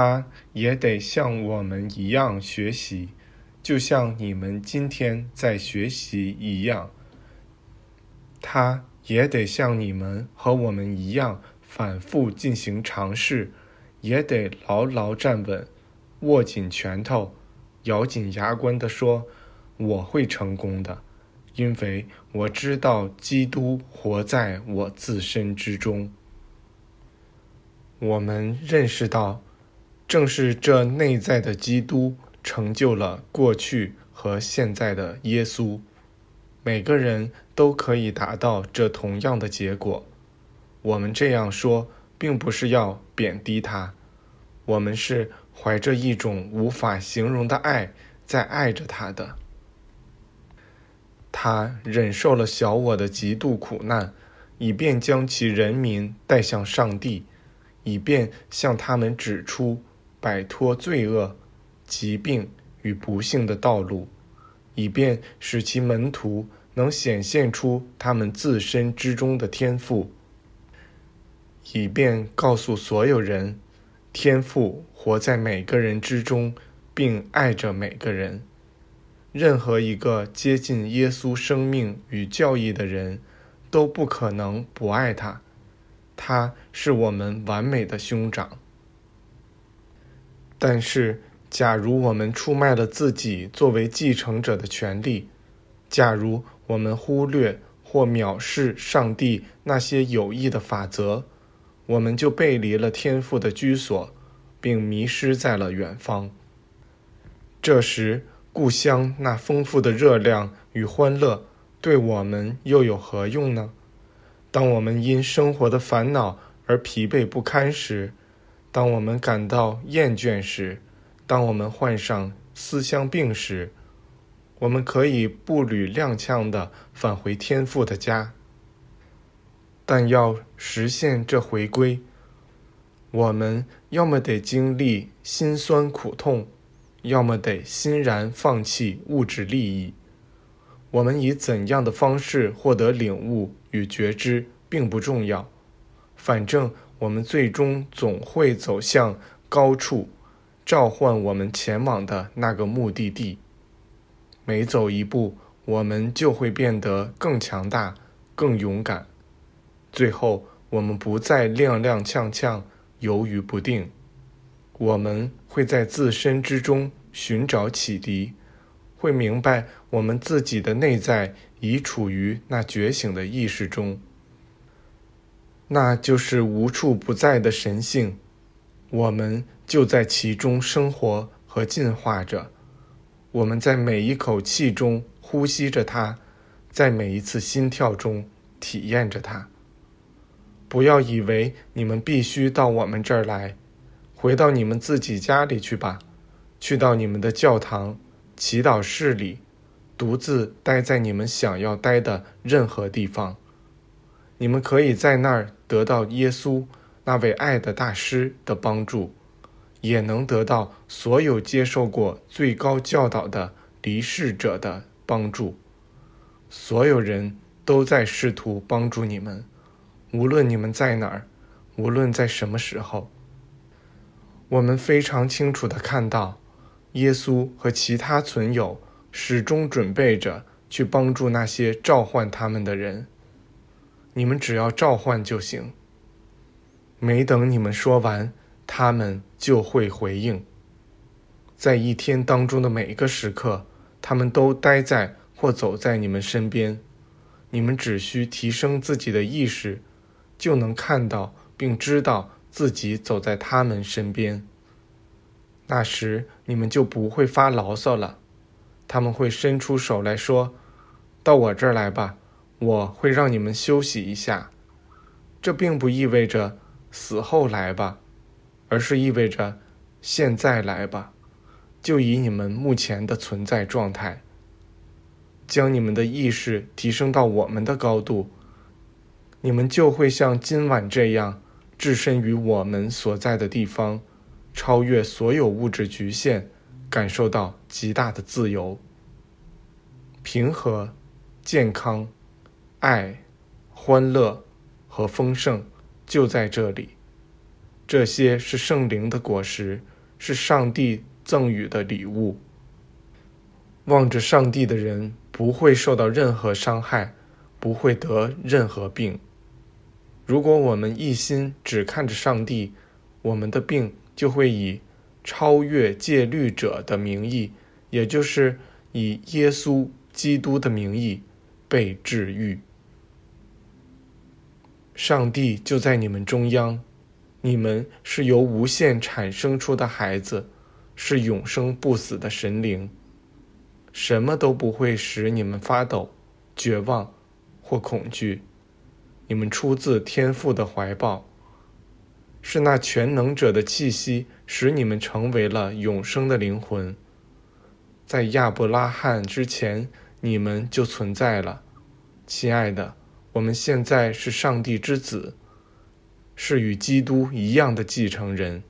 他也得像我们一样学习，就像你们今天在学习一样。他也得像你们和我们一样反复进行尝试，也得牢牢站稳，握紧拳头，咬紧牙关地说：“我会成功的，因为我知道基督活在我自身之中。”我们认识到，正是这内在的基督成就了过去和现在的耶稣。每个人都可以达到这同样的结果。我们这样说，并不是要贬低他，我们是怀着一种无法形容的爱在爱着他的。他忍受了小我的极度苦难，以便将其人民带向上帝，以便向他们指出摆脱罪恶、疾病与不幸的道路，以便使其门徒。能显现出他们自身之中的天赋，以便告诉所有人，天赋活在每个人之中，并爱着每个人。任何一个接近耶稣生命与教义的人，都不可能不爱他。他是我们完美的兄长。但是，假如我们出卖了自己作为继承者的权利，假如。我们忽略或藐视上帝那些有益的法则，我们就背离了天父的居所，并迷失在了远方。这时，故乡那丰富的热量与欢乐，对我们又有何用呢？当我们因生活的烦恼而疲惫不堪时，当我们感到厌倦时，当我们患上思乡病时，我们可以步履踉跄地返回天父的家，但要实现这回归，我们要么得经历辛酸苦痛，要么得欣然放弃物质利益。我们以怎样的方式获得领悟与觉知并不重要，反正我们最终总会走向高处，召唤我们前往的那个目的地。每走一步，我们就会变得更强大、更勇敢。最后，我们不再踉踉跄跄、犹豫不定。我们会在自身之中寻找启迪，会明白我们自己的内在已处于那觉醒的意识中，那就是无处不在的神性。我们就在其中生活和进化着。我们在每一口气中呼吸着它，在每一次心跳中体验着它。不要以为你们必须到我们这儿来，回到你们自己家里去吧，去到你们的教堂、祈祷室里，独自待在你们想要待的任何地方。你们可以在那儿得到耶稣那位爱的大师的帮助。也能得到所有接受过最高教导的离世者的帮助。所有人都在试图帮助你们，无论你们在哪儿，无论在什么时候。我们非常清楚地看到，耶稣和其他存有始终准备着去帮助那些召唤他们的人。你们只要召唤就行。没等你们说完。他们就会回应。在一天当中的每一个时刻，他们都待在或走在你们身边。你们只需提升自己的意识，就能看到并知道自己走在他们身边。那时你们就不会发牢骚了。他们会伸出手来说：“到我这儿来吧，我会让你们休息一下。”这并不意味着死后来吧。而是意味着，现在来吧，就以你们目前的存在状态，将你们的意识提升到我们的高度，你们就会像今晚这样，置身于我们所在的地方，超越所有物质局限，感受到极大的自由、平和、健康、爱、欢乐和丰盛，就在这里。这些是圣灵的果实，是上帝赠予的礼物。望着上帝的人不会受到任何伤害，不会得任何病。如果我们一心只看着上帝，我们的病就会以超越戒律者的名义，也就是以耶稣基督的名义被治愈。上帝就在你们中央，你们是由无限产生出的孩子，是永生不死的神灵。什么都不会使你们发抖、绝望或恐惧。你们出自天父的怀抱，是那全能者的气息使你们成为了永生的灵魂。在亚伯拉罕之前，你们就存在了，亲爱的。我们现在是上帝之子，是与基督一样的继承人。